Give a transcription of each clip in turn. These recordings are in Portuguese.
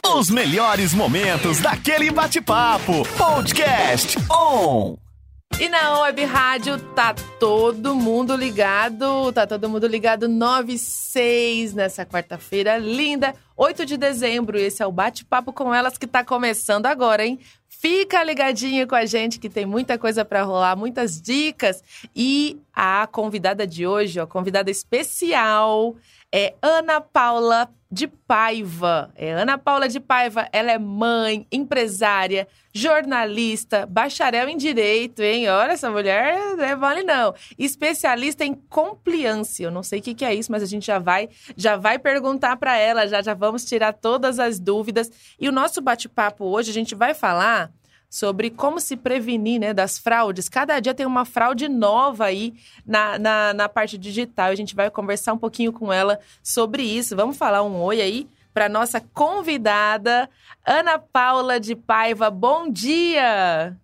Os melhores momentos daquele bate-papo. Podcast On. E na Web Rádio tá todo mundo ligado, tá todo mundo ligado 96 nessa quarta-feira linda, 8 de dezembro. Esse é o bate-papo com elas que tá começando agora, hein? Fica ligadinho com a gente que tem muita coisa para rolar, muitas dicas. E a convidada de hoje, ó, convidada especial, é Ana Paula de Paiva. É Ana Paula de Paiva, ela é mãe, empresária, jornalista, bacharel em direito, hein? Olha, essa mulher não é vale não. Especialista em compliance. Eu não sei o que, que é isso, mas a gente já vai, já vai perguntar para ela, já já vamos tirar todas as dúvidas. E o nosso bate-papo hoje a gente vai falar sobre como se prevenir né, das fraudes. Cada dia tem uma fraude nova aí na, na, na parte digital. A gente vai conversar um pouquinho com ela sobre isso. Vamos falar um oi aí para nossa convidada, Ana Paula de Paiva. Bom dia!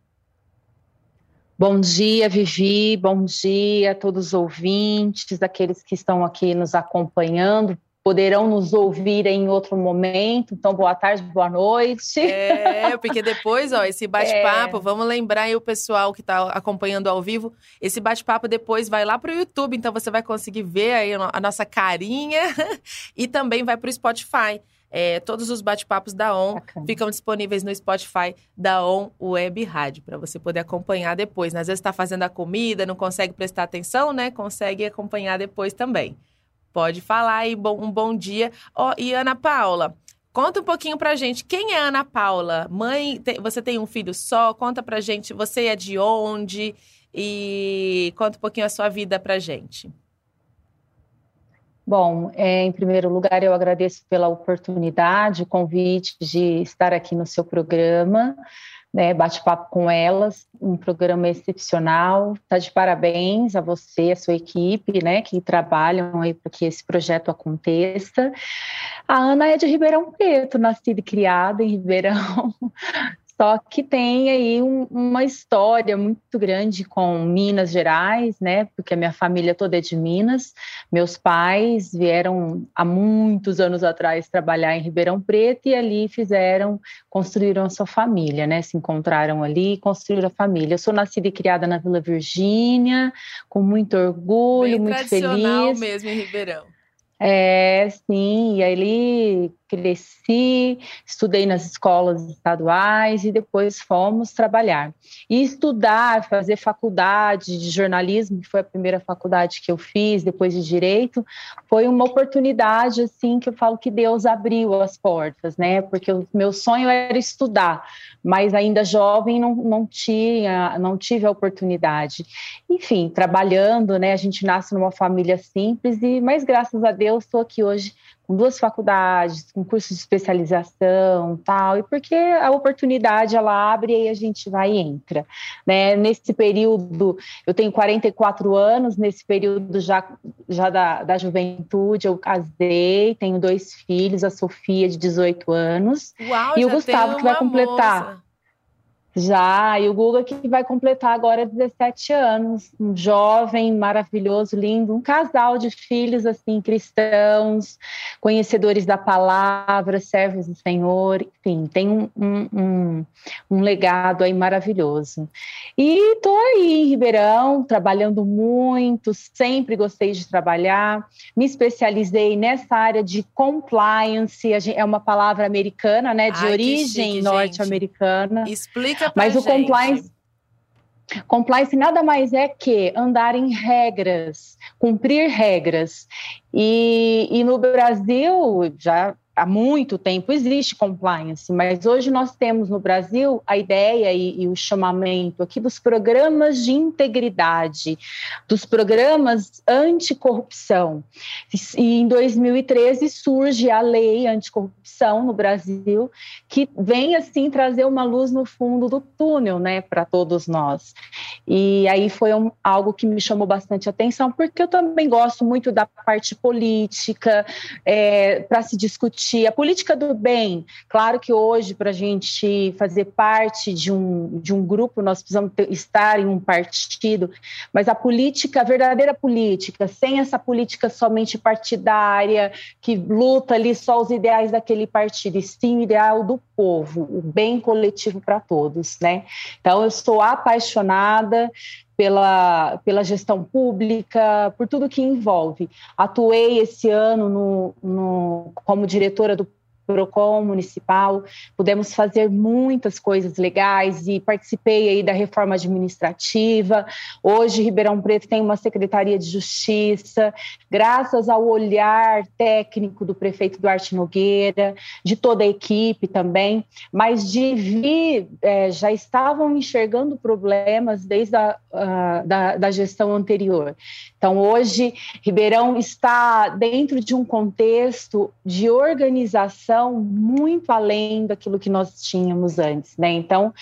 Bom dia, Vivi. Bom dia a todos os ouvintes, aqueles que estão aqui nos acompanhando poderão nos ouvir em outro momento. Então, boa tarde, boa noite. É, porque depois, ó, esse bate-papo, é. vamos lembrar aí o pessoal que está acompanhando ao vivo, esse bate-papo depois vai lá para o YouTube, então você vai conseguir ver aí a nossa carinha e também vai para o Spotify. É, todos os bate-papos da ON Bacana. ficam disponíveis no Spotify da ON Web Rádio, para você poder acompanhar depois. Às vezes está fazendo a comida, não consegue prestar atenção, né? Consegue acompanhar depois também. Pode falar aí, um bom dia. Oh, e Ana Paula, conta um pouquinho pra gente. Quem é Ana Paula? Mãe, você tem um filho só? Conta pra gente, você é de onde? E conta um pouquinho a sua vida pra gente. Bom, é, em primeiro lugar, eu agradeço pela oportunidade, o convite de estar aqui no seu programa né, bate-papo com elas, um programa excepcional. Tá de parabéns a você, a sua equipe, né, que trabalham aí para que esse projeto aconteça. A Ana é de Ribeirão Preto, nascida e criada em Ribeirão. Só que tem aí um, uma história muito grande com Minas Gerais, né? Porque a minha família toda é de Minas. Meus pais vieram há muitos anos atrás trabalhar em Ribeirão Preto e ali fizeram, construíram a sua família, né? Se encontraram ali e construíram a família. Eu sou nascida e criada na Vila Virgínia, com muito orgulho, Bem muito feliz. mesmo em Ribeirão. É, sim, e aí cresci, estudei nas escolas estaduais e depois fomos trabalhar. E estudar, fazer faculdade de jornalismo, que foi a primeira faculdade que eu fiz, depois de direito, foi uma oportunidade assim que eu falo que Deus abriu as portas, né? Porque o meu sonho era estudar, mas ainda jovem não, não tinha, não tive a oportunidade. Enfim, trabalhando, né? A gente nasce numa família simples e, mas graças a Deus estou aqui hoje com duas faculdades, com curso de especialização, tal, e porque a oportunidade ela abre e aí a gente vai e entra, né? Nesse período, eu tenho 44 anos, nesse período já, já da, da juventude, eu casei, tenho dois filhos, a Sofia de 18 anos Uau, e o Gustavo que vai completar. Moça. Já, e o Guga que vai completar agora 17 anos, um jovem maravilhoso, lindo, um casal de filhos assim cristãos, conhecedores da palavra, servos do Senhor, enfim, tem um, um, um legado aí maravilhoso. E estou aí em Ribeirão, trabalhando muito, sempre gostei de trabalhar, me especializei nessa área de compliance, é uma palavra americana, né, de Ai, origem norte-americana. Explica mas o compliance Compliance nada mais é que andar em regras, cumprir regras. E, e no Brasil, já há muito tempo existe compliance, mas hoje nós temos no Brasil a ideia e, e, o chamamento aqui dos programas de integridade, dos programas anticorrupção. E em 2013 surge a lei anticorrupção no Brasil, que vem assim trazer uma luz no fundo do túnel, né, para todos nós. E aí foi um, algo que me chamou bastante atenção, porque eu também gosto muito da parte política, é, para se discutir a política do bem, claro que hoje, para a gente fazer parte de um, de um grupo, nós precisamos ter, estar em um partido, mas a política, a verdadeira política, sem essa política somente partidária, que luta ali só os ideais daquele partido, e sim o ideal do povo, o bem coletivo para todos, né? Então, eu sou apaixonada pela, pela gestão pública, por tudo que envolve. Atuei esse ano no, no, como diretora do PROCON municipal, pudemos fazer muitas coisas legais e participei aí da reforma administrativa. Hoje, Ribeirão Preto tem uma Secretaria de Justiça, graças ao olhar técnico do prefeito Duarte Nogueira, de toda a equipe também, mas de vir, é, já estavam enxergando problemas desde a da, da gestão anterior. Então, hoje, Ribeirão está dentro de um contexto de organização muito além daquilo que nós tínhamos antes, né? Então,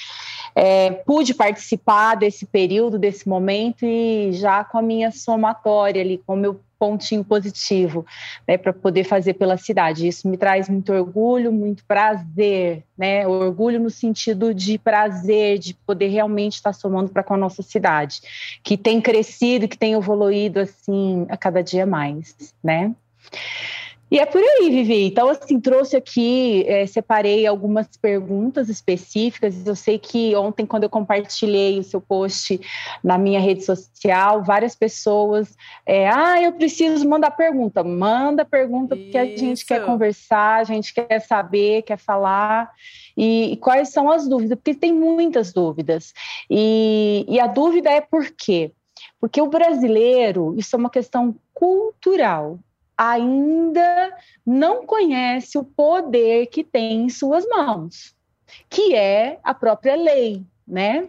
é, pude participar desse período, desse momento e já com a minha somatória ali, com o meu pontinho positivo né, para poder fazer pela cidade. Isso me traz muito orgulho, muito prazer, né? Orgulho no sentido de prazer, de poder realmente estar somando para com a nossa cidade, que tem crescido, que tem evoluído assim a cada dia mais, né? E é por aí, Vivi. Então, assim, trouxe aqui, é, separei algumas perguntas específicas. Eu sei que ontem, quando eu compartilhei o seu post na minha rede social, várias pessoas, é, ah, eu preciso mandar pergunta. Manda pergunta, Isso. porque a gente quer conversar, a gente quer saber, quer falar. E, e quais são as dúvidas? Porque tem muitas dúvidas. E, e a dúvida é por quê? Porque o brasileiro, isso é uma questão cultural ainda não conhece o poder que tem em suas mãos, que é a própria lei, né?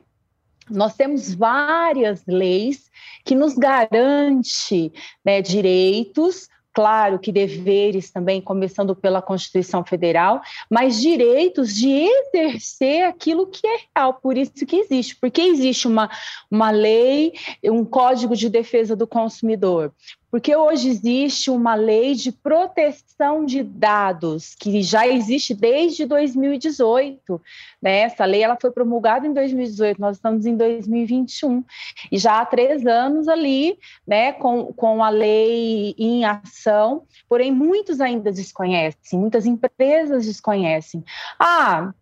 Nós temos várias leis que nos garante né, direitos, claro que deveres também, começando pela Constituição Federal, mas direitos de exercer aquilo que é real, por isso que existe, porque existe uma, uma lei, um código de defesa do consumidor, porque hoje existe uma lei de proteção de dados que já existe desde 2018. Né? Essa lei ela foi promulgada em 2018, nós estamos em 2021 e já há três anos ali, né, com, com a lei em ação. Porém, muitos ainda desconhecem, muitas empresas desconhecem. Ah,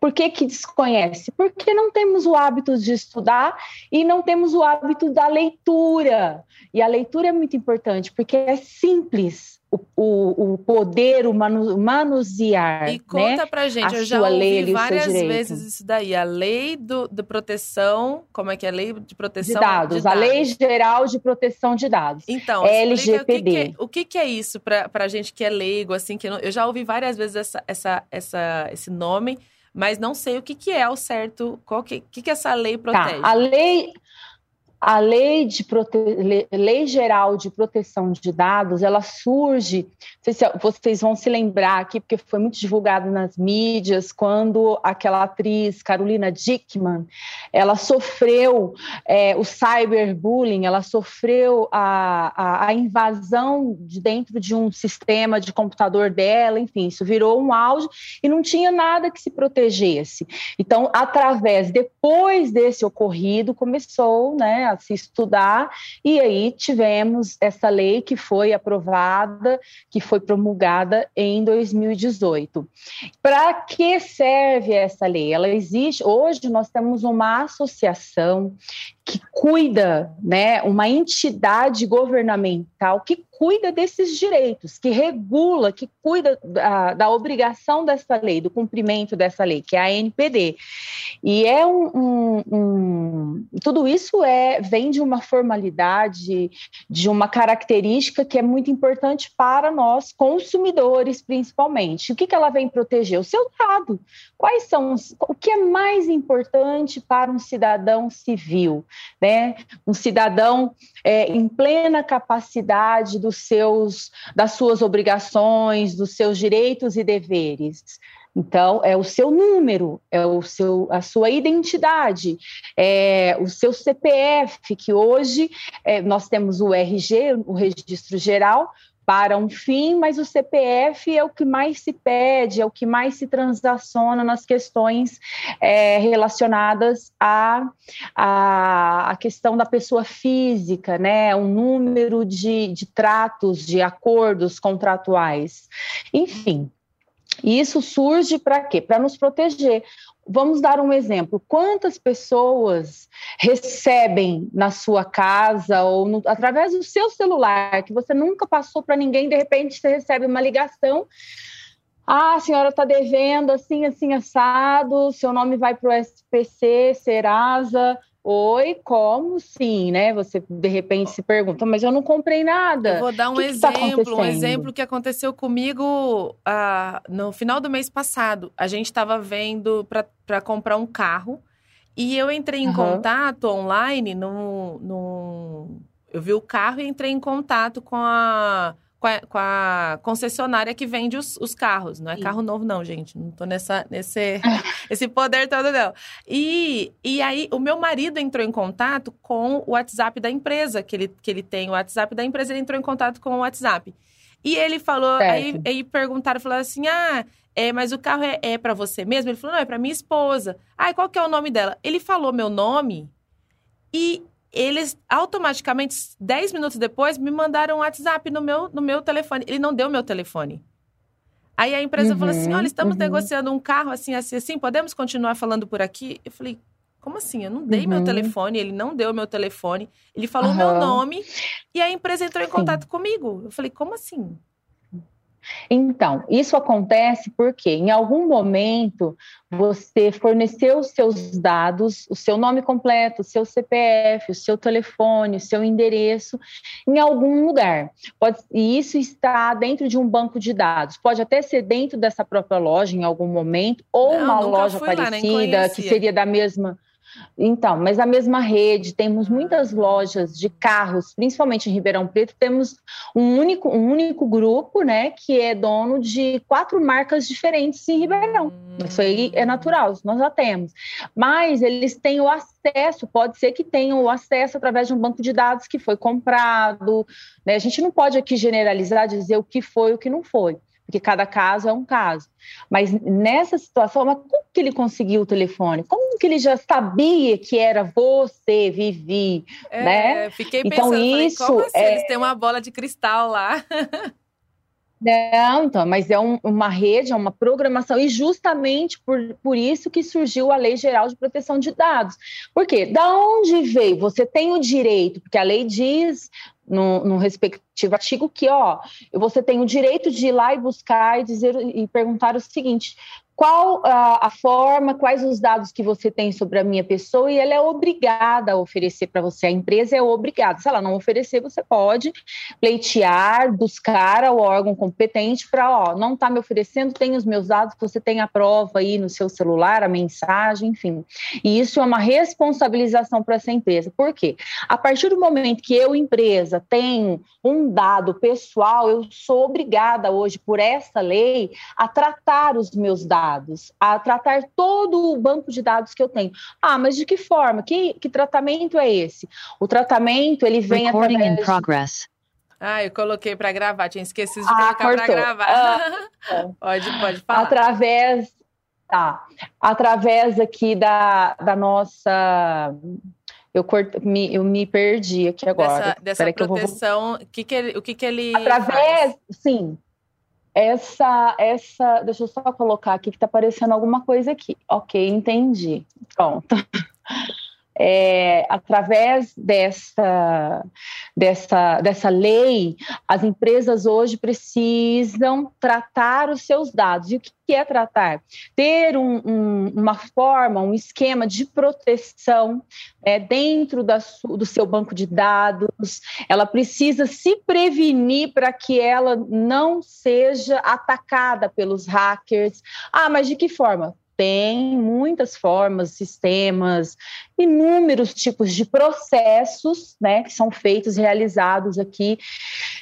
por que, que desconhece? Porque não temos o hábito de estudar e não temos o hábito da leitura. E a leitura é muito importante, porque é simples o, o, o poder, o manu, manusear. E conta né, pra gente, eu já ouvi lei, várias vezes isso daí. A lei do, de proteção, como é que é a lei de proteção de dados? De dados. A Lei Geral de Proteção de Dados. Então, LGPD. O que, que, é, o que, que é isso pra, pra gente que é leigo, assim, que eu já ouvi várias vezes essa, essa, essa, esse nome mas não sei o que, que é o certo, qual que, que, que essa lei tá, protege. Tá, a lei, a lei, de prote... lei geral de proteção de dados, ela surge, se vocês vão se lembrar aqui, porque foi muito divulgado nas mídias, quando aquela atriz Carolina Dickman, ela sofreu é, o cyberbullying, ela sofreu a, a, a, invasão de dentro de um sistema de computador dela, enfim, isso virou um auge e não tinha nada que se protegesse. Então, através, depois desse ocorrido, começou, né, a se estudar, e aí tivemos essa lei que foi aprovada, que foi promulgada em 2018. Para que serve essa lei? Ela existe, hoje nós temos uma associação que cuida, né, uma entidade governamental que cuida desses direitos, que regula, que cuida da, da, obrigação dessa lei, do cumprimento dessa lei, que é a NPD. E é um, um, um, tudo isso é vem de uma formalidade, de uma característica que é muito importante para nós consumidores, principalmente. O que, que ela vem proteger? O seu dado. Quais são os, o que é mais importante para um cidadão civil? Né? Um cidadão é, em plena capacidade dos seus, das suas obrigações, dos seus direitos e deveres. Então, é o seu número, é o seu, a sua identidade, é o seu CPF, que hoje é, nós temos o RG, o Registro Geral, para um fim, mas o CPF é o que mais se pede, é o que mais se transaciona nas questões é, relacionadas à, à, à, questão da pessoa física, né? O número de, de tratos, de acordos contratuais. Enfim, isso surge para quê? Para nos proteger. Vamos dar um exemplo. Quantas pessoas recebem na sua casa ou no, através do seu celular, que você nunca passou para ninguém, de repente você recebe uma ligação. Ah, a senhora está devendo assim, assim, assado, seu nome vai para o SPC, Serasa, Oi, como sim, né? Você de repente se pergunta, mas eu não comprei nada. Eu vou dar um que exemplo, que tá um exemplo que aconteceu comigo ah, no final do mês passado. A gente estava vendo para comprar um carro e eu entrei em uhum. contato online no, no. Eu vi o carro e entrei em contato com a com a, com a, concessionária que vende os, os carros. Não é Sim. carro novo, não, gente. Não tô nessa, nesse esse poder todo, não. E, e aí, o meu marido entrou em contato com o WhatsApp da empresa, que ele, que ele tem o WhatsApp da empresa, ele entrou em contato com o WhatsApp. E ele falou, aí, aí perguntaram, falaram assim, ah, é, mas o carro é, é para você mesmo? Ele falou, não, é para minha esposa. Ah, qual que é o nome dela? Ele falou meu nome e eles automaticamente, 10 minutos depois, me mandaram um WhatsApp no meu, no meu telefone. Ele não deu meu telefone. Aí a empresa uhum, falou assim: olha, estamos uhum. negociando um carro assim, assim, assim, podemos continuar falando por aqui? Eu falei, como assim? Eu não dei uhum. meu telefone, ele não deu meu telefone, ele falou meu nome e a empresa entrou em contato Sim. comigo. Eu falei, como assim? Então, isso acontece porque em algum momento você forneceu os seus dados, o seu nome completo, o seu CPF, o seu telefone, o seu endereço em algum lugar. Pode, e isso está dentro de um banco de dados. Pode até ser dentro dessa própria loja em algum momento, ou Não, uma loja parecida, lá, que seria da mesma então, mas a mesma rede, temos muitas lojas de carros, principalmente em Ribeirão Preto, temos um único, um único grupo, né, que é dono de quatro marcas diferentes em Ribeirão. Isso aí é natural, nós já temos. Mas eles têm o acesso, pode ser que tenham o acesso através de um banco de dados que foi comprado. Né? A gente não pode aqui generalizar, dizer o que foi o que não foi porque cada caso é um caso. Mas nessa situação, mas como que ele conseguiu o telefone? Como que ele já sabia que era você, Vivi, é, né? Fiquei então, pensando, isso falei, assim? é... eles têm uma bola de cristal lá. Não, então, mas é um, uma rede, é uma programação, e justamente por, por isso que surgiu a Lei Geral de Proteção de Dados. Por quê? Da onde veio? Você tem o direito, porque a lei diz no, no, respectivo artigo que, ó, você tem o direito de ir lá e buscar e dizer e perguntar o seguinte: qual a, a, forma, quais os dados que você tem sobre a minha pessoa e ela é obrigada a oferecer para você. A empresa é obrigada. Se ela não oferecer, você pode pleitear, buscar ao órgão competente para, ó, não está me oferecendo, tem os meus dados, você tem a prova aí no seu celular, a mensagem, enfim. E isso é uma responsabilização para essa empresa. Por quê? A partir do momento que eu, empresa, tenho um dado pessoal, eu sou obrigada hoje, por essa lei, a tratar os meus dados dados, a tratar todo o banco de dados que eu tenho. Ah, mas de que forma? Que, que tratamento é esse? O tratamento, ele vem Recording através... in progress. Ah, eu coloquei para gravar, tinha esquecido de ah, colocar para gravar. Ah, pode, pode falar. Através, tá, através aqui da, da nossa eu, cort... me, eu me perdi aqui agora. Dessa, dessa proteção, vou... que que ele, o que, que ele. Através, faz? sim, essa, essa, deixa eu só colocar aqui que está aparecendo alguma coisa aqui. Ok, entendi. Pronto. É, através dessa, dessa, dessa lei, as empresas hoje precisam tratar os seus dados. E o que é tratar? Ter um, um, uma forma, um esquema de proteção é, dentro da, do seu banco de dados. Ela precisa se prevenir para que ela não seja atacada pelos hackers. Ah, mas de que forma? Tem muitas formas, sistemas, inúmeros tipos de processos, né, que são feitos, realizados aqui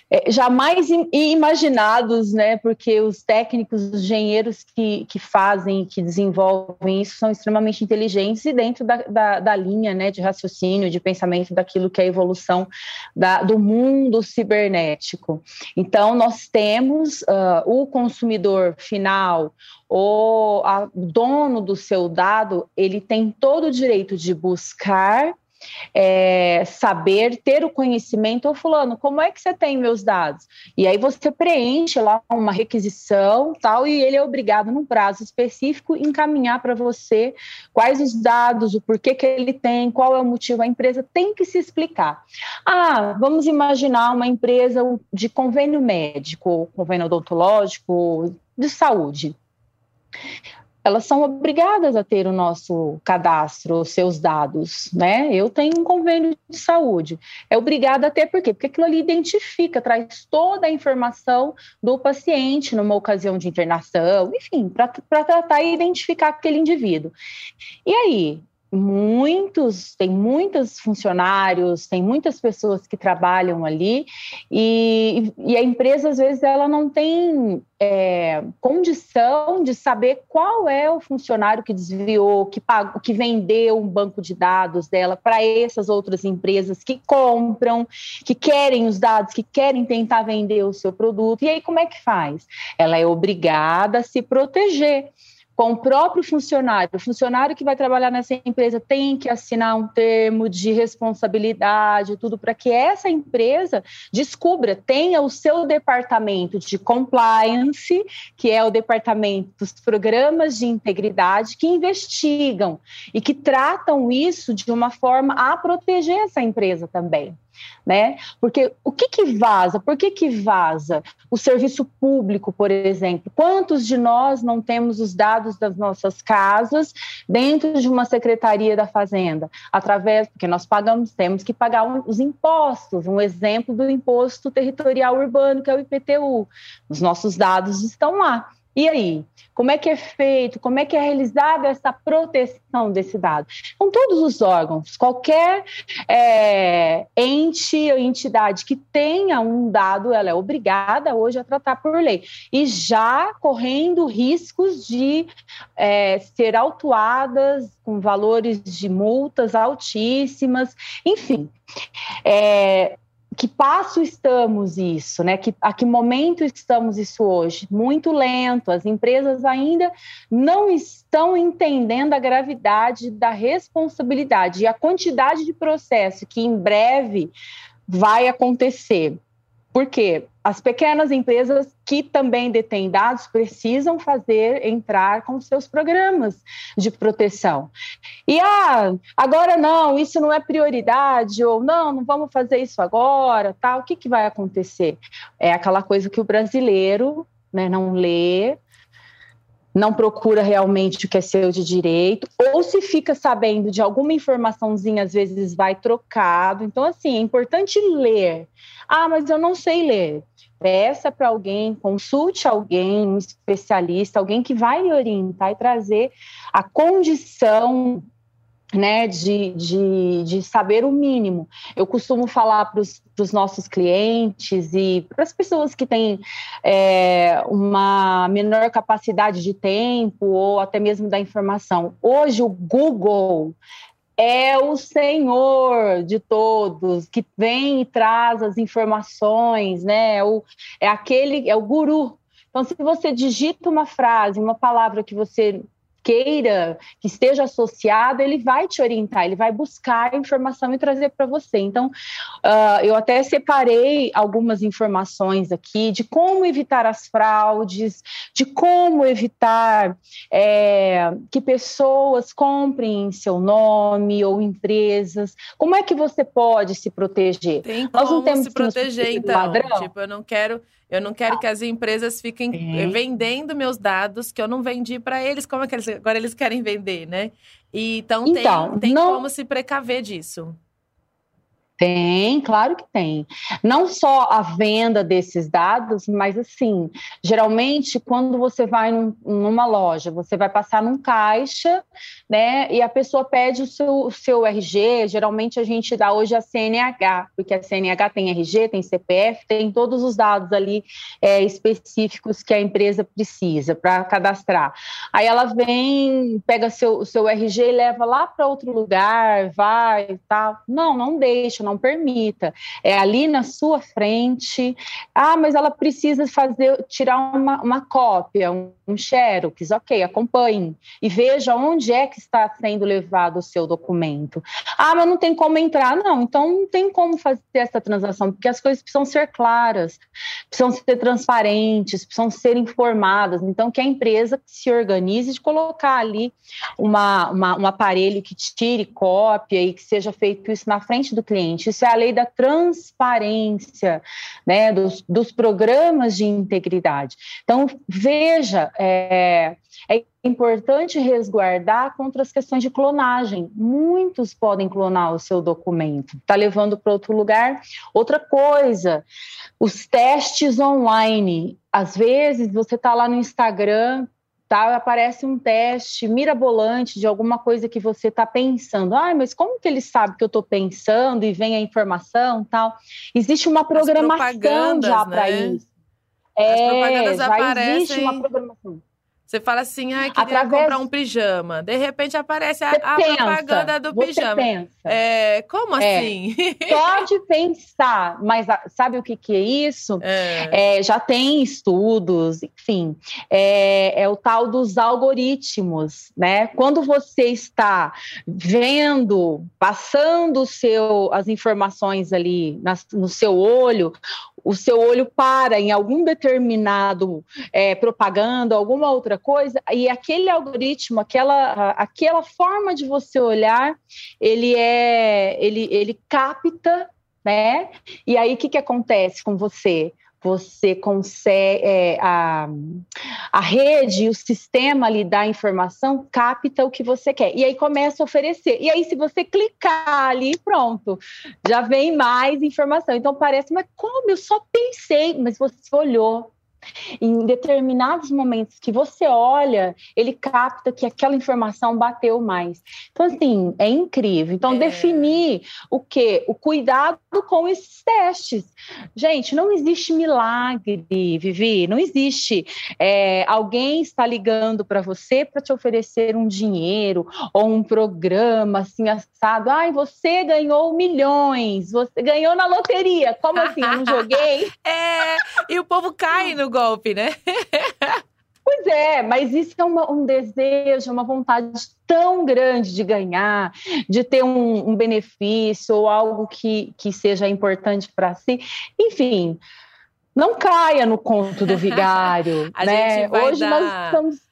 é, jamais imaginados, né? Porque os técnicos, os engenheiros que, que fazem, que desenvolvem isso são extremamente inteligentes e dentro da, da, da linha né, de raciocínio, de pensamento daquilo que é a evolução da, do mundo cibernético. Então, nós temos uh, o consumidor final, o dono do seu dado, ele tem todo o direito de buscar é, saber, ter o conhecimento, ou fulano, como é que você tem meus dados? E aí você preenche lá uma requisição tal, e ele é obrigado, num prazo específico, encaminhar para você quais os dados, o porquê que ele tem, qual é o motivo, a empresa tem que se explicar. Ah, vamos imaginar uma empresa de convênio médico, convênio odontológico, de saúde elas são obrigadas a ter o nosso cadastro, os seus dados, né? Eu tenho um convênio de saúde, é obrigada a ter, por quê? Porque aquilo ali identifica, traz toda a informação do paciente numa ocasião de internação, enfim, para tratar e identificar aquele indivíduo. E aí, muitos, tem muitos funcionários, tem muitas pessoas que trabalham ali e, e a empresa às vezes ela não tem é, condição de saber qual é o funcionário que desviou, que pagou, que vendeu um banco de dados dela para essas outras empresas que compram, que querem os dados, que querem tentar vender o seu produto. E aí como é que faz? Ela é obrigada a se proteger com o próprio funcionário. O funcionário que vai trabalhar nessa empresa tem que assinar um termo de responsabilidade, tudo para que essa empresa descubra, tenha o seu departamento de compliance, que é o departamento dos programas de integridade que investigam e que tratam isso de uma forma a proteger essa empresa também né? Porque o que que vaza? Por que que vaza? O serviço público, por exemplo. Quantos de nós não temos os dados das nossas casas dentro de uma secretaria da Fazenda? Através, porque nós pagamos, temos que pagar os impostos. Um exemplo do imposto territorial urbano, que é o IPTU. Os nossos dados estão lá. E aí, como é que é feito, como é que é realizada essa proteção desse dado? Com todos os órgãos, qualquer é, ente ou entidade que tenha um dado, ela é obrigada hoje a tratar por lei. E já correndo riscos de é, ser autuadas com valores de multas altíssimas, enfim. É, que passo estamos isso, né? Que, a que momento estamos isso hoje? Muito lento. As empresas ainda não estão entendendo a gravidade da responsabilidade e a quantidade de processo que em breve vai acontecer. Por quê? As pequenas empresas que também detêm dados precisam fazer entrar com seus programas de proteção. E ah, agora não, isso não é prioridade, ou não, não vamos fazer isso agora, tá? O que, que vai acontecer? É aquela coisa que o brasileiro né, não lê, não procura realmente o que é seu de direito, ou se fica sabendo de alguma informaçãozinha, às vezes vai trocado. Então, assim, é importante ler. Ah, mas eu não sei ler peça para alguém, consulte alguém, um especialista, alguém que vai lhe orientar e trazer a condição né, de, de, de saber o mínimo. Eu costumo falar para os nossos clientes e para as pessoas que têm é, uma menor capacidade de tempo ou até mesmo da informação. Hoje, o Google é o Senhor de todos, que vem e traz as informações, né? É, o, é aquele, é o guru. Então, se você digita uma frase, uma palavra que você queira, que esteja associado, ele vai te orientar, ele vai buscar a informação e trazer para você. Então, uh, eu até separei algumas informações aqui de como evitar as fraudes, de como evitar é, que pessoas comprem em seu nome ou empresas. Como é que você pode se proteger? Tem Nós não temos se proteger, então. Padrão. Tipo, eu não quero eu não quero que as empresas fiquem é. vendendo meus dados que eu não vendi para eles. Como é que eles agora eles querem vender, né? E, então, então tem, tem não... como se precaver disso. Tem, claro que tem. Não só a venda desses dados, mas assim, geralmente quando você vai num, numa loja, você vai passar num caixa, né? E a pessoa pede o seu, o seu RG, geralmente a gente dá hoje a CNH, porque a CNH tem RG, tem CPF, tem todos os dados ali é, específicos que a empresa precisa para cadastrar. Aí ela vem, pega o seu RG e leva lá para outro lugar, vai e tal. Não, não deixa não permita. É ali na sua frente. Ah, mas ela precisa fazer, tirar uma, uma cópia, um, um xerox. Ok, acompanhe e veja onde é que está sendo levado o seu documento. Ah, mas não tem como entrar. Não, então não tem como fazer essa transação, porque as coisas precisam ser claras, precisam ser transparentes, precisam ser informadas. Então, que a empresa se organize de colocar ali uma, uma, um aparelho que tire cópia e que seja feito isso na frente do cliente isso é a lei da transparência, né, dos, dos programas de integridade. Então, veja, é, é importante resguardar contra as questões de clonagem. Muitos podem clonar o seu documento, está levando para outro lugar. Outra coisa, os testes online. Às vezes você está lá no Instagram, tá, aparece um teste mirabolante de alguma coisa que você está pensando. Ah, mas como que ele sabe que eu estou pensando e vem a informação tal? Existe uma programação já para né? isso. As é, propagandas já aparecem... existe uma programação. Você fala assim, ah, queria Através... comprar um pijama. De repente aparece a, a pensa, propaganda do pijama. Pensa. É, como é. assim? Pode pensar, mas sabe o que, que é isso? É. É, já tem estudos, enfim. É, é, o tal dos algoritmos, né? Quando você está vendo, passando seu, as informações ali nas, no seu olho, o seu olho para em algum determinado é, propaganda, alguma outra coisa, e aquele algoritmo, aquela, aquela forma de você olhar, ele é, ele, ele capta, né? E aí o que, que acontece com você? Você consegue é, a, a rede, o sistema ali da informação capta o que você quer e aí começa a oferecer. E aí se você clicar ali, pronto, já vem mais informação. Então parece, mas como eu só pensei, mas você olhou, em determinados momentos que você olha, ele capta que aquela informação bateu mais. Então, assim, é incrível. Então, é. definir o que? O cuidado com esses testes. Gente, não existe milagre, Vivi. Não existe é, alguém está ligando para você para te oferecer um dinheiro ou um programa assim assado. Ai, você ganhou milhões, você ganhou na loteria. Como assim? Eu não joguei? é, e o povo cai no golpe, né? Pois é, mas isso é uma, um desejo, uma vontade tão grande de ganhar, de ter um, um benefício ou algo que, que seja importante para si. Enfim, não caia no conto do vigário. né? Hoje nós estamos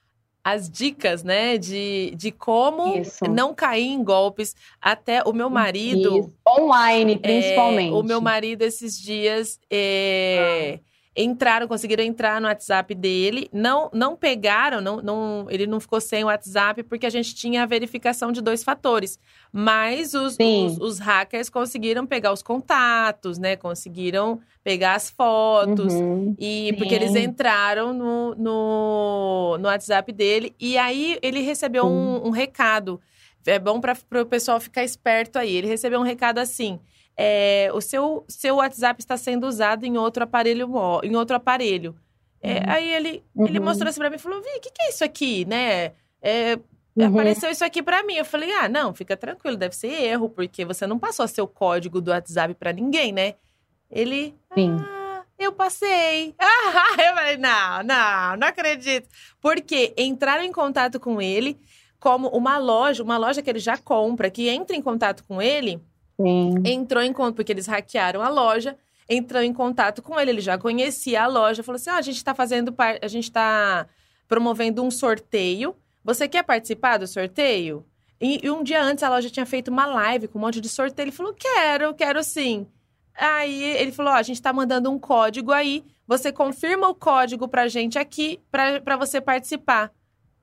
as dicas, né, de, de como Isso. não cair em golpes. Até o meu marido. Isso. Online, principalmente. É, o meu marido, esses dias. É, ah entraram, conseguiram entrar no WhatsApp dele, não não pegaram, não, não, ele não ficou sem o WhatsApp porque a gente tinha a verificação de dois fatores. Mas os, os, os, hackers conseguiram pegar os contatos, né? Conseguiram pegar as fotos. Uhum. E Sim. porque eles entraram no, no, no WhatsApp dele. E aí ele recebeu um, um recado. É bom para o pessoal ficar esperto aí. Ele recebeu um recado assim é, o seu, seu WhatsApp está sendo usado em outro aparelho, em outro aparelho. É, uhum. Aí ele, uhum. ele mostrou assim para mim e falou: Vi, o que, que é isso aqui, né? É, uhum. Apareceu isso aqui para mim. Eu falei: Ah, não, fica tranquilo, deve ser erro, porque você não passou seu código do WhatsApp para ninguém, né? Ele. Sim. Ah, eu passei. Ah, eu falei: Não, não, não acredito. Porque entraram em contato com ele como uma loja, uma loja que ele já compra, que entra em contato com ele Sim. Entrou em contato, porque eles hackearam a loja, entrou em contato com ele, ele já conhecia a loja, falou assim: ah, a gente está fazendo, a gente está promovendo um sorteio. Você quer participar do sorteio? E, e, um dia antes a loja tinha feito uma live com um monte de sorteio. Ele falou: quero, quero sim. Aí ele falou: a gente está mandando um código aí. Você confirma o código pra gente aqui para você participar.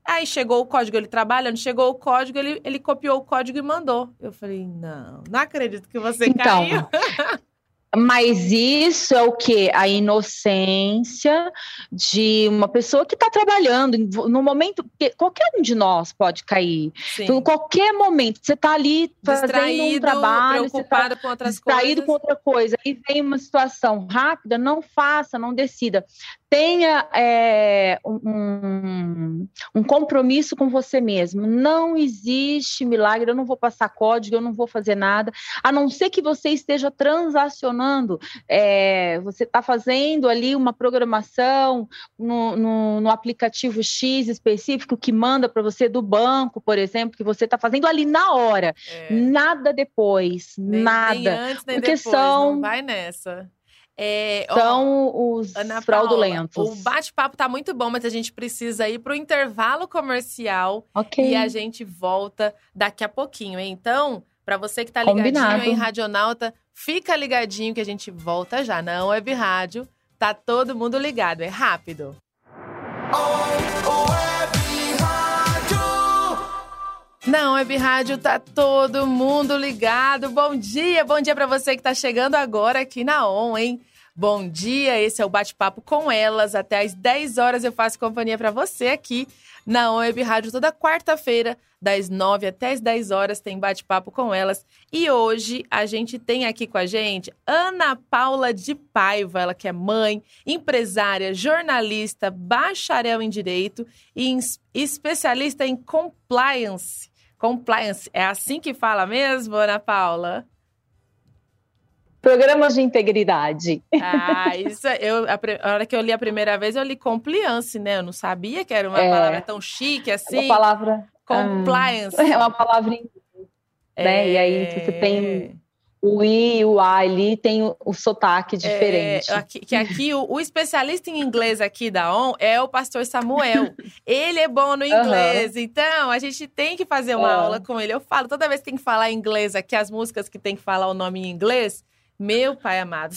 Aí chegou o código, ele trabalhando, chegou o código, ele, ele copiou o código e mandou. Eu falei, não, não acredito que você então, caiu. Mas isso é o que? A inocência de uma pessoa que está trabalhando. No momento, qualquer um de nós pode cair. Sim. Então, qualquer momento, você está ali fazendo um trabalho, preocupado tá com outras distraído coisas. com outra coisa, e vem uma situação rápida, não faça, não decida tenha é, um, um, compromisso com você mesmo. Não existe milagre, eu não vou passar código, eu não vou fazer nada, a não ser que você esteja transacionando. É, você está fazendo ali uma programação no, no, no, aplicativo X específico que manda para você do banco, por exemplo, que você está fazendo ali na hora. É. Nada depois, nem, nada. Nem antes, nem Porque depois, são. Não vai nessa. É, São ó, os Ana fraudulentos. Paula, o bate-papo tá muito bom, mas a gente precisa ir para o intervalo comercial. Okay. E a gente volta daqui a pouquinho. Então, para você que tá ligadinho Combinado. em Radionauta, fica ligadinho que a gente volta já. Na Web Rádio, tá todo mundo ligado. É rápido. Não, Web Rádio tá todo mundo ligado. Bom dia, bom dia para você que tá chegando agora aqui na ON, hein? Bom dia, esse é o bate-papo com elas. Até às 10 horas eu faço companhia para você aqui na Web Rádio toda quarta-feira, das 9 até as 10 horas tem bate-papo com elas. E hoje a gente tem aqui com a gente Ana Paula de Paiva, ela que é mãe, empresária, jornalista, bacharel em direito e especialista em compliance. Compliance, é assim que fala mesmo, Ana Paula? Programas de integridade. Ah, isso é, eu a, a, hora que eu li a primeira vez, eu li compliance, né? Eu não sabia que era uma é, palavra tão chique assim. É uma palavra. Compliance. é uma palavra em é, né? E aí você tem o I e o A ali tem o, o sotaque é, diferente. É, aqui, que aqui o, o, especialista em inglês aqui da ON é o pastor Samuel. ele é bom no inglês, uhum. então a gente tem que fazer uma aula com ele. Eu falo, toda vez que tem que falar inglês aqui, as músicas que tem que falar o nome em inglês, meu pai amado,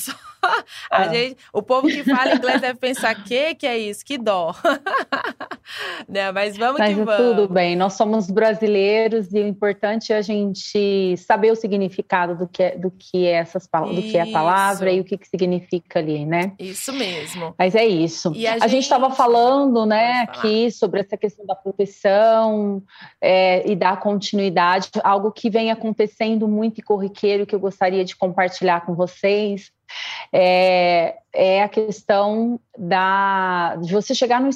a é. gente, o povo que fala inglês deve pensar que que é isso, que dó. né? Mas vamos Mas que vamos. Tudo bem, nós somos brasileiros e o importante é a gente saber o significado do que é, do que é essas do que é a palavra e o que, que significa ali, né? Isso mesmo. Mas é isso. E a, a gente estava falando, né, aqui sobre essa questão da proteção é, e da continuidade, algo que vem acontecendo muito e corriqueiro que eu gostaria de compartilhar com vocês é, é a questão da, de você chegar no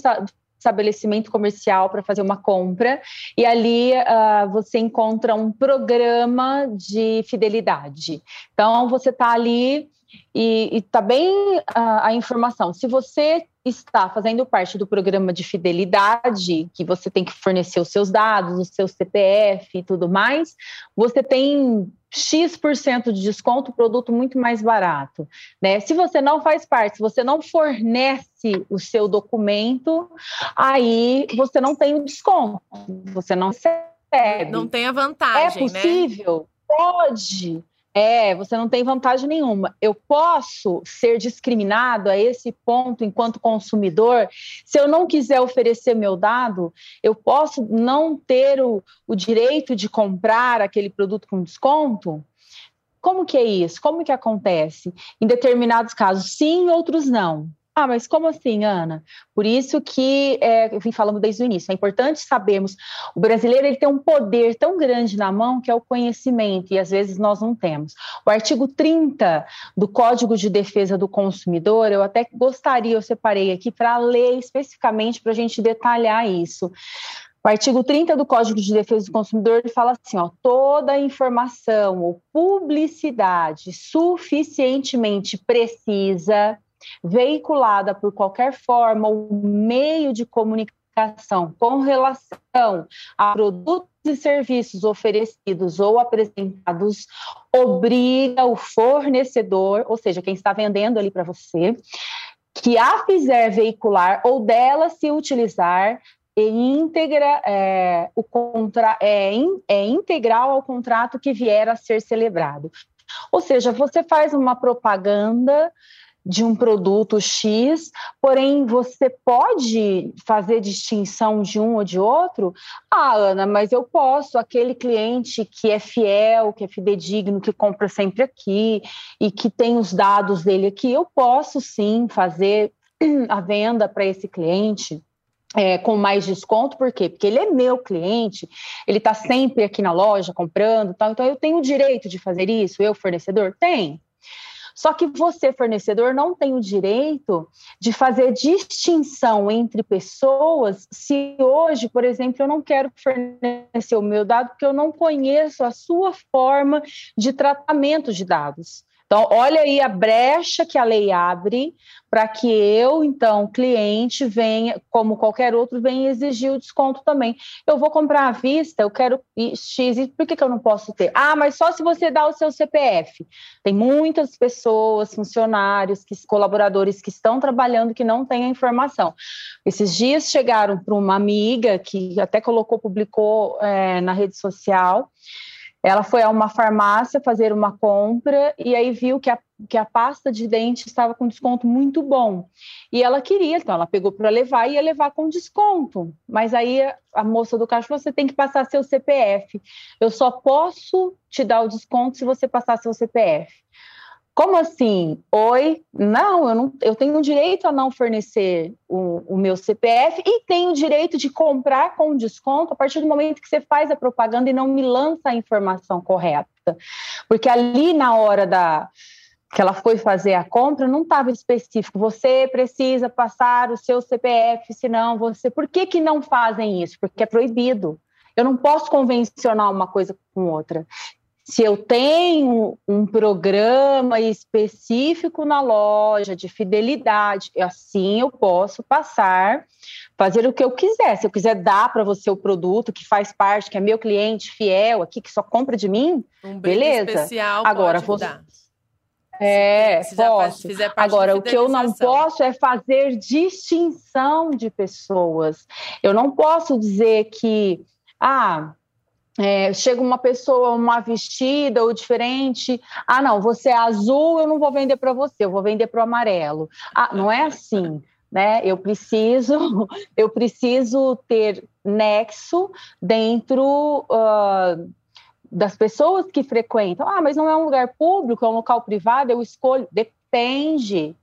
estabelecimento comercial para fazer uma compra e ali uh, você encontra um programa de fidelidade. Então você está ali e está bem uh, a informação. Se você está fazendo parte do programa de fidelidade, que você tem que fornecer os seus dados, o seu CPF e tudo mais, você tem X% de desconto, produto muito mais barato. Né? Se você não faz parte, se você não fornece o seu documento, aí você não tem o desconto, você não recebe. Não tem a vantagem. É possível? Né? Pode. É, você não tem vantagem nenhuma. Eu posso ser discriminado a esse ponto enquanto consumidor. Se eu não quiser oferecer meu dado, eu posso não ter o, o direito de comprar aquele produto com desconto? Como que é isso? Como que acontece? Em determinados casos, sim, em outros não. Ah, mas como assim, Ana? Por isso que é, eu vim falando desde o início. É importante sabermos. O brasileiro ele tem um poder tão grande na mão que é o conhecimento, e às vezes nós não temos. O artigo 30 do Código de Defesa do Consumidor, eu até gostaria, eu separei aqui para ler especificamente para a gente detalhar isso. O artigo 30 do Código de Defesa do Consumidor fala assim: ó, toda informação ou publicidade suficientemente precisa veiculada por qualquer forma ou meio de comunicação com relação a produtos e serviços oferecidos ou apresentados obriga o fornecedor, ou seja, quem está vendendo ali para você, que a fizer veicular ou dela se utilizar integra, é, o contra, é, é integral ao contrato que vier a ser celebrado. Ou seja, você faz uma propaganda de um produto X, porém você pode fazer distinção de um ou de outro? Ah, Ana, mas eu posso, aquele cliente que é fiel, que é fidedigno, que compra sempre aqui e que tem os dados dele aqui, eu posso sim fazer a venda para esse cliente. É, com mais desconto, por quê? Porque ele é meu cliente, ele está sempre aqui na loja comprando, tal, então eu tenho o direito de fazer isso, eu, fornecedor? Tem. Só que você, fornecedor, não tem o direito de fazer distinção entre pessoas se hoje, por exemplo, eu não quero fornecer o meu dado porque eu não conheço a sua forma de tratamento de dados. Então, olha aí a brecha que a lei abre para que eu, então, cliente, venha, como qualquer outro, venha exigir o desconto também. Eu vou comprar à vista, eu quero X, e por que, que eu não posso ter? Ah, mas só se você dá o seu CPF. Tem muitas pessoas, funcionários, que, colaboradores que estão trabalhando que não têm a informação. Esses dias chegaram para uma amiga que até colocou, publicou é, na rede social, ela foi a uma farmácia fazer uma compra e aí viu que a, que a pasta de dente estava com desconto muito bom. E ela queria, então ela pegou para levar e ia levar com desconto. Mas aí a moça do caixa falou: você tem que passar seu CPF. Eu só posso te dar o desconto se você passar seu CPF. Como assim? Oi? Não, eu, não, eu tenho o direito a não fornecer o, o, meu CPF e tenho o direito de comprar com desconto a partir do momento que você faz a propaganda e não me lança a informação correta. Porque ali na hora da que ela foi fazer a compra, não estava específico. Você precisa passar o seu CPF, senão você. Por que, que não fazem isso? Porque é proibido. Eu não posso convencionar uma coisa com outra se eu tenho um programa específico na loja de fidelidade, assim eu posso passar, fazer o que eu quiser. Se eu quiser dar para você o produto que faz parte, que é meu cliente fiel aqui, que só compra de mim, um beleza. Especial Agora você. É, posso. Agora, o que eu não posso é fazer distinção de pessoas. Eu não posso dizer que, ah, é, chega uma pessoa, uma vestida ou diferente, ah, não, você é azul, eu não vou vender para você, eu vou vender para o amarelo. Ah, não é assim, né? Eu preciso, eu preciso ter nexo dentro uh, das pessoas que frequentam. Ah, mas não é um lugar público, é um local privado, eu escolho. Depende.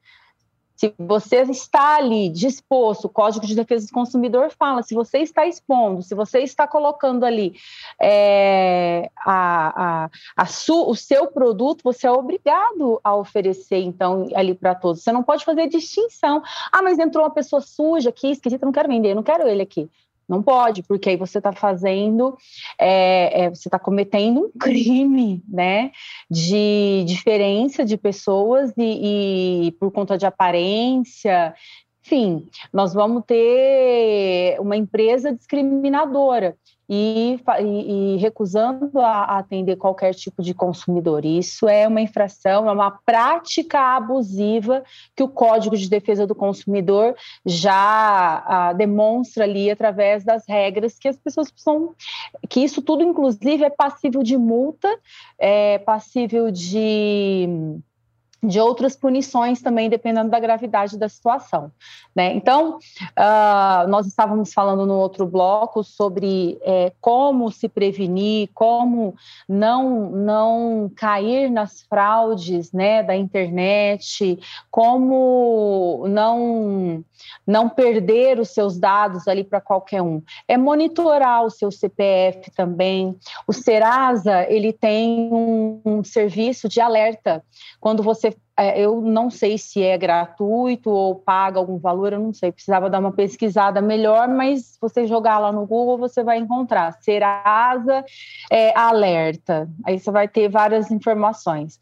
Se você está ali disposto, o Código de Defesa do Consumidor fala, se você está expondo, se você está colocando ali é, a, a, a su, o seu produto, você é obrigado a oferecer, então, ali para todos. Você não pode fazer distinção. Ah, mas entrou uma pessoa suja aqui, esquisita, não quero vender, não quero ele aqui. Não pode, porque aí você está fazendo, é, é, você está cometendo um crime, né? De diferença de pessoas e, e por conta de aparência, enfim, nós vamos ter uma empresa discriminadora e, e, e recusando a, a, atender qualquer tipo de consumidor. Isso é uma infração, é uma prática abusiva que o Código de Defesa do Consumidor já a, demonstra ali através das regras que as pessoas precisam. que isso tudo, inclusive, é passível de multa, é passível de de outras punições também, dependendo da gravidade da situação. Né? Então, uh, nós estávamos falando no outro bloco sobre é, como se prevenir, como não, não cair nas fraudes né, da internet, como não, não perder os seus dados ali para qualquer um. É monitorar o seu CPF também. O Serasa, ele tem um, um serviço de alerta. Quando você eu não sei se é gratuito ou paga algum valor, eu não sei, precisava dar uma pesquisada melhor, mas você jogar lá no Google você vai encontrar. Serasa é, alerta, aí você vai ter várias informações.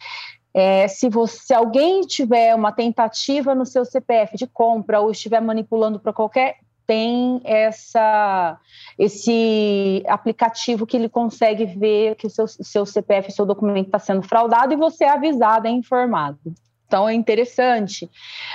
É, se, você, se alguém tiver uma tentativa no seu CPF de compra ou estiver manipulando para qualquer tem essa, esse aplicativo que ele consegue ver que o seu, seu CPF, seu documento está sendo fraudado e você é avisado, é informado. Então é interessante.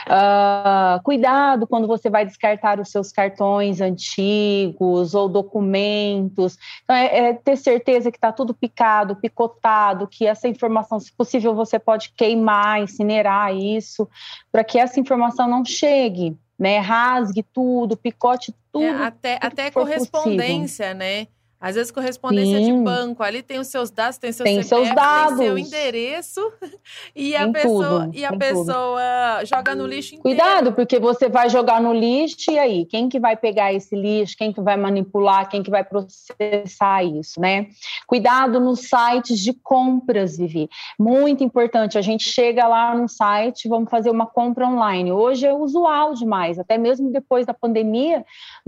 Uh, cuidado quando você vai descartar os seus cartões antigos ou documentos. Então é, é ter certeza que está tudo picado, picotado, que essa informação, se possível, você pode queimar, incinerar isso, para que essa informação não chegue. Né, rasgue tudo, picote tudo. É, até tudo até correspondência, possível. né? Às vezes correspondência Sim. de banco, ali tem os seus dados, tem seu tem CPF, seus dados. tem seu endereço e a pessoa tudo, e a pessoa tudo. joga no lixo inteiro. Cuidado, porque você vai jogar no lixo e aí, quem que vai pegar esse lixo, quem que vai manipular, quem que vai processar isso, né? Cuidado nos sites de compras, Vivi. Muito importante, a gente chega lá no site, vamos fazer uma compra online. Hoje é usual demais, até mesmo depois da pandemia,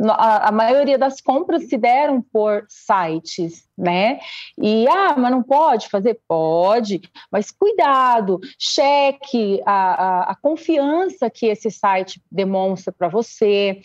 a, a maioria das compras se deram por sites, né? E ah, mas não pode fazer? Pode, mas cuidado, cheque a, a, a confiança que esse site demonstra para você.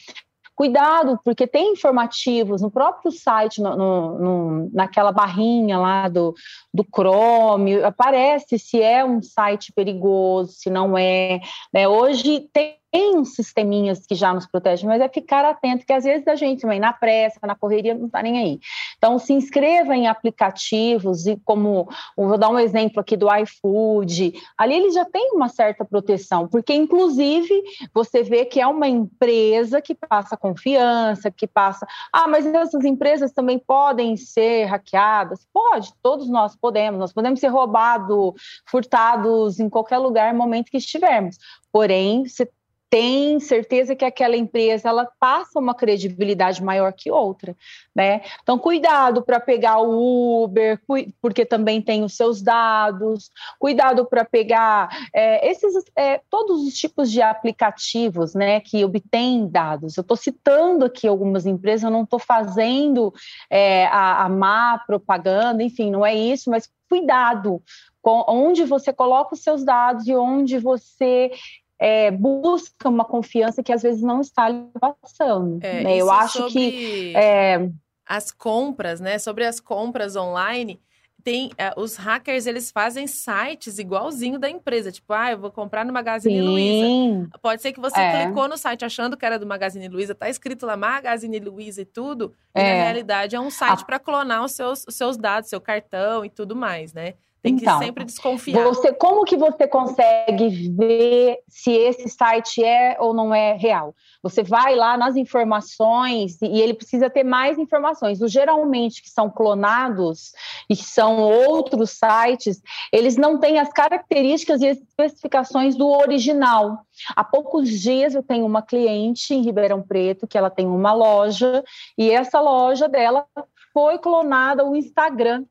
Cuidado, porque tem informativos no próprio site, no, no, no, naquela barrinha lá do, do Chrome, aparece se é um site perigoso, se não é. Né? Hoje tem tem uns sisteminhas que já nos protegem, mas é ficar atento, que às vezes a gente também, na pressa, na correria, não está nem aí. Então, se inscreva em aplicativos, e como, vou dar um exemplo aqui do iFood, ali ele já tem uma certa proteção, porque inclusive você vê que é uma empresa que passa confiança, que passa, ah, mas essas empresas também podem ser hackeadas? Pode, todos nós podemos, nós podemos ser roubados, furtados em qualquer lugar, momento que estivermos. Porém, você tem certeza que aquela empresa ela passa uma credibilidade maior que outra, né? Então cuidado para pegar o Uber, porque também tem os seus dados. Cuidado para pegar é, esses é, todos os tipos de aplicativos, né, que obtêm dados. Eu estou citando aqui algumas empresas, eu não estou fazendo é, a, a má propaganda, enfim, não é isso, mas cuidado com onde você coloca os seus dados e onde você é, busca uma confiança que às vezes não está passando. É, né? Eu acho que é... as compras, né? Sobre as compras online, tem é, os hackers eles fazem sites igualzinho da empresa, tipo, ah, eu vou comprar no Magazine Luiza. Pode ser que você é. clicou no site achando que era do Magazine Luiza, tá escrito lá Magazine Luiza e tudo, e na é. realidade é um site A... para clonar os seus, os seus dados, seu cartão e tudo mais, né? Tem então, que sempre desconfiar. Você, como que você consegue ver se esse site é ou não é real? Você vai lá nas informações e ele precisa ter mais informações. Os geralmente que são clonados e são outros sites, eles não têm as características e as especificações do original. Há poucos dias eu tenho uma cliente em Ribeirão Preto que ela tem uma loja e essa loja dela foi clonada o Instagram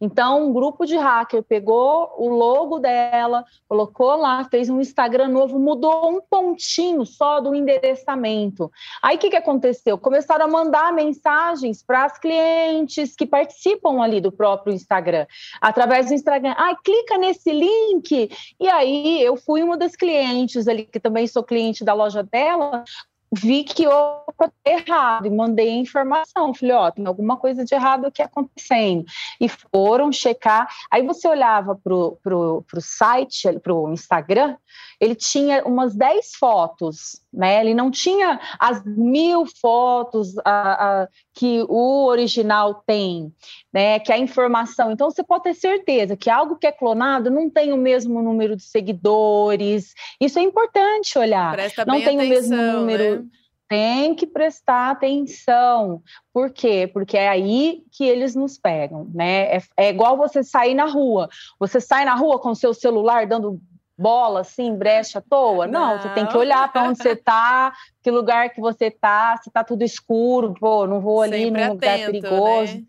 então, um grupo de hacker pegou o logo dela, colocou lá, fez um Instagram novo, mudou um pontinho só do endereçamento. Aí o que, que aconteceu? Começaram a mandar mensagens para as clientes que participam ali do próprio Instagram, através do Instagram. Ah, clica nesse link. E aí eu fui uma das clientes ali, que também sou cliente da loja dela, vi que opa, errado e mandei a informação. Falei, ó, tem alguma coisa de errado aqui acontecendo. E foram checar. Aí você olhava pro, pro, pro site, pro Instagram, ele tinha umas 10 fotos, né? Ele não tinha as mil fotos a, a, que o original tem, né? Que a informação. Então você pode ter certeza que algo que é clonado não tem o mesmo número de seguidores. Isso é importante olhar. Presta não tem atenção, o mesmo número. Né? Tem que prestar atenção. Por quê? Porque é aí que eles nos pegam, né? É, é igual você sair na rua. Você sai na rua com o seu celular dando bola, assim, brecha à toa. Não, não. você tem que olhar para onde você está, que lugar que você está, se está tudo escuro, pô, não vou ali Sempre num lugar atento, perigoso. Né?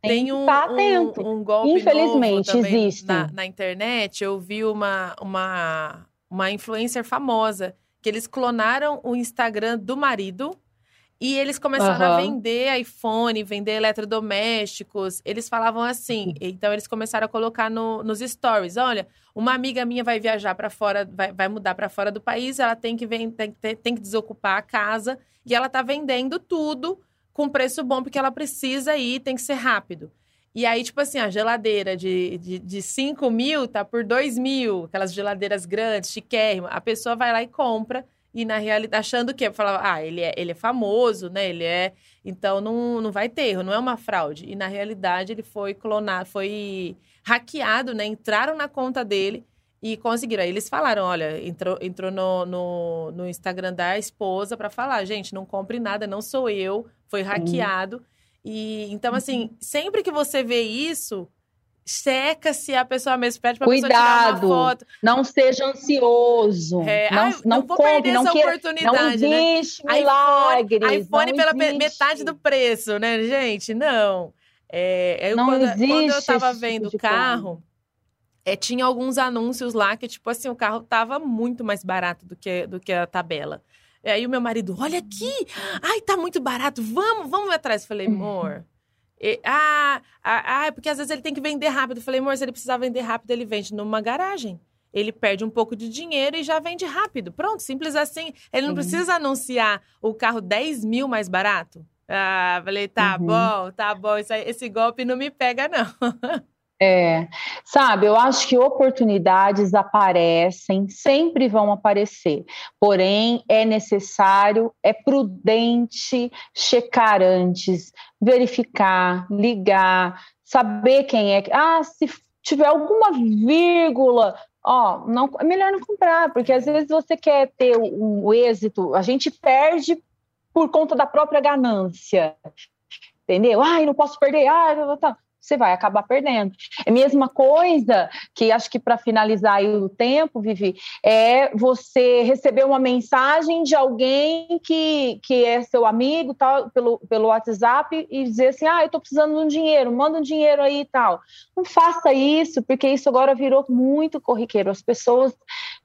Tem, tem um, atento. Um, um golpe Infelizmente, existe. Na, na, internet, eu vi uma, uma, uma influencer famosa que eles clonaram o Instagram do marido e eles começaram uhum. a vender iPhone, vender eletrodomésticos. Eles falavam assim. Então, eles começaram a colocar no, nos stories: olha, uma amiga minha vai viajar para fora, vai, vai mudar para fora do país, ela tem que, vem, tem, tem que desocupar a casa e ela tá vendendo tudo com preço bom, porque ela precisa ir, tem que ser rápido. E aí, tipo assim, a geladeira de, de, de 5 mil tá por 2 mil, aquelas geladeiras grandes, chiquérrimas. A pessoa vai lá e compra, e na realidade, achando que, falava, ah, ele é, ele é famoso, né? Ele é. Então não, não vai ter erro, não é uma fraude. E na realidade, ele foi clonado, foi hackeado, né? Entraram na conta dele e conseguiram. Aí eles falaram: olha, entrou, entrou no, no, no Instagram da esposa para falar, gente, não compre nada, não sou eu, foi hackeado. Uhum. E então, assim, sempre que você vê isso, checa se a pessoa mesmo pede para pessoa tirar uma foto. Não seja ansioso. É, não, não, não vou compre, perder não essa oportunidade, não né? existe né? milagres. iPhone, iPhone pela metade do preço, né, gente? Não. É, eu, não quando, existe quando eu tava vendo o carro, é, tinha alguns anúncios lá que, tipo assim, o carro tava muito mais barato do que, do que a tabela. E aí o meu marido, olha aqui! Ai, tá muito barato, vamos, vamos atrás. Eu falei, amor. E, ah, ah, ah, porque às vezes ele tem que vender rápido. Eu falei, amor, se ele precisar vender rápido, ele vende numa garagem. Ele perde um pouco de dinheiro e já vende rápido. Pronto, simples assim. Ele não uhum. precisa anunciar o carro 10 mil mais barato. Ah, falei, tá uhum. bom, tá bom. Aí, esse golpe não me pega, não. É, sabe, eu acho que oportunidades aparecem, sempre vão aparecer, porém é necessário, é prudente checar antes, verificar, ligar, saber quem é. Ah, se tiver alguma vírgula, ó, não, é melhor não comprar, porque às vezes você quer ter o, êxito, a gente perde por conta da própria ganância, entendeu? Ai, não posso perder, ai, tá. Você vai acabar perdendo. É a mesma coisa que acho que para finalizar o tempo, Vivi, é você receber uma mensagem de alguém que, que é seu amigo tal, pelo, pelo WhatsApp e dizer assim: ah, eu estou precisando de um dinheiro, manda um dinheiro aí e tal. Não faça isso, porque isso agora virou muito corriqueiro. As pessoas,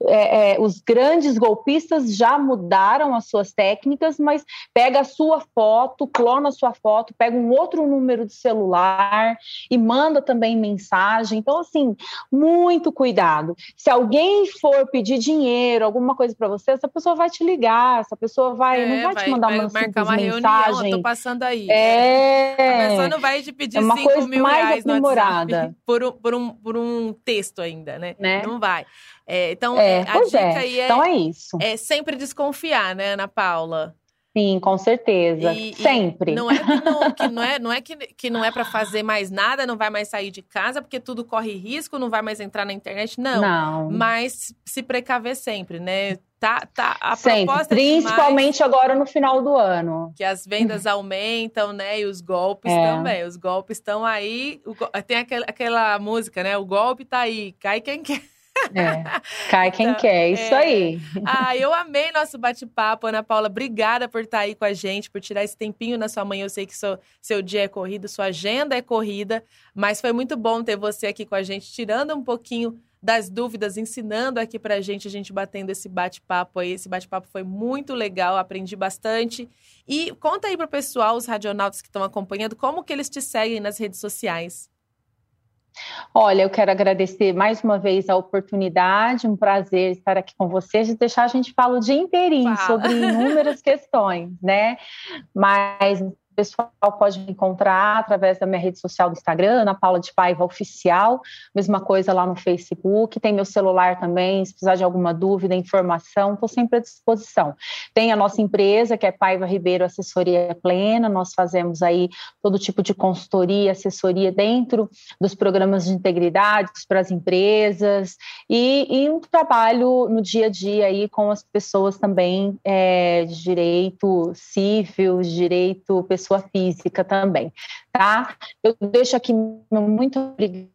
é, é, os grandes golpistas já mudaram as suas técnicas, mas pega a sua foto, clona a sua foto, pega um outro número de celular e manda também mensagem. Então, assim, muito cuidado. Se alguém for pedir dinheiro, alguma coisa para você, essa pessoa vai te ligar, essa pessoa vai, é, não vai, vai te mandar vai uma marcar uma mensagem. reunião, tô passando aí. É. A pessoa não vai te pedir é uma 5 coisa mil mais reais aprimorada. por um, por, um, por um texto ainda, né? né? Não vai. É, então, é, a dica é. aí é, então é isso. É sempre desconfiar, né, Ana Paula? Sim, com certeza. E, Sempre. E não é que não, que não é, não é que, que não é para fazer mais nada, não vai mais sair de casa, porque tudo corre risco, não vai mais entrar na internet, não. Não. Mas se precaver sempre, né? Tá, tá, a sempre. proposta Principalmente é agora no final do ano. Que as vendas aumentam, né? E os golpes é. também. Os golpes estão aí. Tem aquela, aquela música, né? O golpe tá aí, cai quem quer. É, cai quem então, quer, isso é... aí. Ah, eu amei nosso bate-papo, Ana Paula. Obrigada por estar aí com a gente, por tirar esse tempinho na sua manhã. Eu sei que seu, seu dia é corrido, sua agenda é corrida, mas foi muito bom ter você aqui com a gente, tirando um pouquinho das dúvidas, ensinando aqui pra gente, a gente batendo esse bate-papo aí. Esse bate-papo foi muito legal, aprendi bastante. E conta aí pro pessoal, os radionautas que estão acompanhando, como que eles te seguem nas redes sociais. Olha, eu quero agradecer mais uma vez a oportunidade, um prazer estar aqui com vocês, deixar a gente falar o dia inteirinho Fala. sobre inúmeras questões, né? Mas pessoal pode me encontrar através da minha rede social do Instagram, Ana Paula de Paiva Oficial, mesma coisa lá no Facebook, tem meu celular também, se precisar de alguma dúvida, informação, estou sempre à disposição. Tem a nossa empresa, que é Paiva Ribeiro Assessoria Plena, nós fazemos aí todo tipo de consultoria, assessoria dentro dos programas de integridade para as empresas. E, e, um trabalho no dia a dia aí com as pessoas também é, de direito civil, direito pessoal pessoa física também, tá? Eu deixo aqui muito obrigada,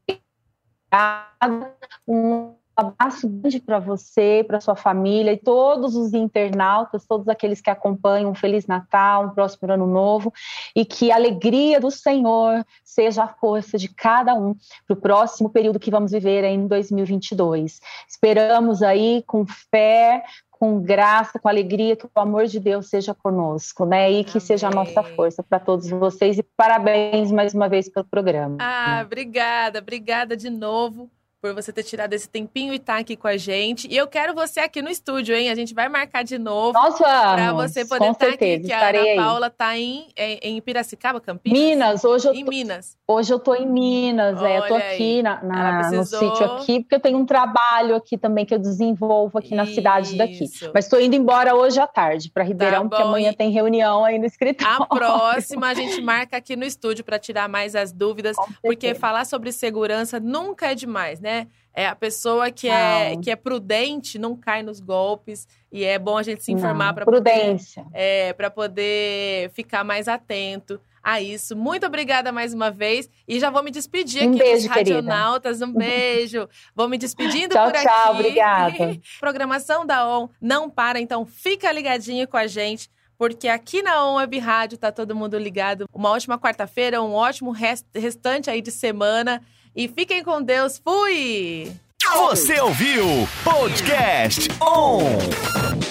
um abraço grande para você, para sua família e todos os internautas, todos aqueles que acompanham um Feliz Natal, um próximo Ano Novo e que a alegria do Senhor seja a força de cada um para o próximo período que vamos viver aí em 2022. Esperamos aí com fé, com graça, com alegria, que o amor de Deus seja conosco, né? E que Amém. seja a nossa força para todos vocês. E parabéns mais uma vez pelo programa. Ah, obrigada, obrigada de novo. Por você ter tirado esse tempinho e estar tá aqui com a gente. E eu quero você aqui no estúdio, hein? A gente vai marcar de novo. Nós Para você poder estar tá aqui, que a Ana. Paula está em, em, Piracicaba, Campinas? Minas, hoje eu Em tô, Minas. Hoje eu tô em Minas, é, eu tô aqui na, na no sítio aqui, porque eu tenho um trabalho aqui também que eu desenvolvo aqui na cidade daqui. Mas estou indo embora hoje à tarde para Ribeirão, tá porque amanhã tem reunião aí no escritório. A próxima a gente marca aqui no estúdio para tirar mais as dúvidas, porque falar sobre segurança nunca é demais, né? É a pessoa que é, que é prudente, não cai nos golpes. E é bom a gente se informar para prudência. Poder, é, para poder ficar mais atento a isso. Muito obrigada mais uma vez. E já vou me despedir um aqui beijo, dos Radionautas. Um beijo. vou me despedindo tchau, por aqui. Tchau, obrigada. Programação da ON não para, então fica ligadinho com a gente. Porque aqui na ON Web Rádio tá todo mundo ligado. Uma ótima quarta-feira, um ótimo rest restante aí de semana. E fiquem com Deus. Fui! Você ouviu Podcast On!